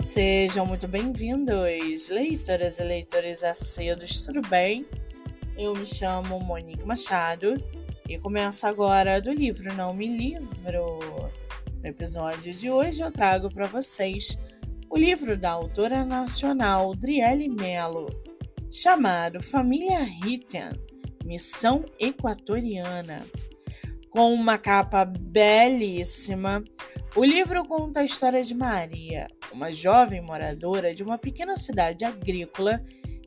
Sejam muito bem-vindos, leitoras e leitores acedos, tudo bem? Eu me chamo Monique Machado e começo agora do livro Não Me Livro. No episódio de hoje eu trago para vocês o livro da autora nacional Driele Mello, chamado Família Ritten, Missão Equatoriana. Com uma capa belíssima, o livro conta a história de Maria, uma jovem moradora de uma pequena cidade agrícola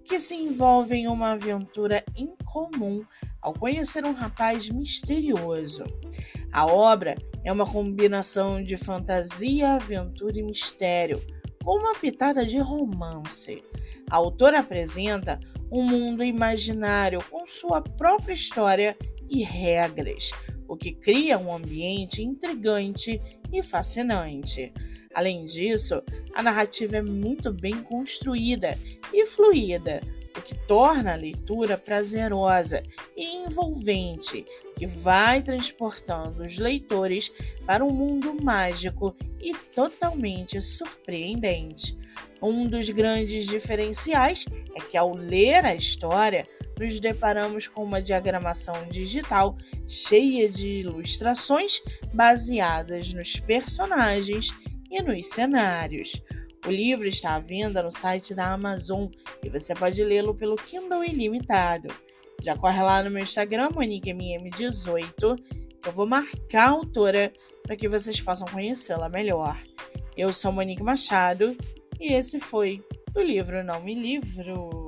que se envolve em uma aventura incomum ao conhecer um rapaz misterioso. A obra é uma combinação de fantasia, aventura e mistério, com uma pitada de romance. A autora apresenta um mundo imaginário com sua própria história e regras, o que cria um ambiente intrigante e fascinante. Além disso, a narrativa é muito bem construída e fluida, o que torna a leitura prazerosa e envolvente, que vai transportando os leitores para um mundo mágico e totalmente surpreendente. Um dos grandes diferenciais é que, ao ler a história, nos deparamos com uma diagramação digital cheia de ilustrações baseadas nos personagens e nos cenários. O livro está à venda no site da Amazon e você pode lê-lo pelo Kindle Ilimitado. Já corre lá no meu Instagram, MoniqueMM18, que eu vou marcar a autora para que vocês possam conhecê-la melhor. Eu sou Monique Machado e esse foi o livro Não Me Livro.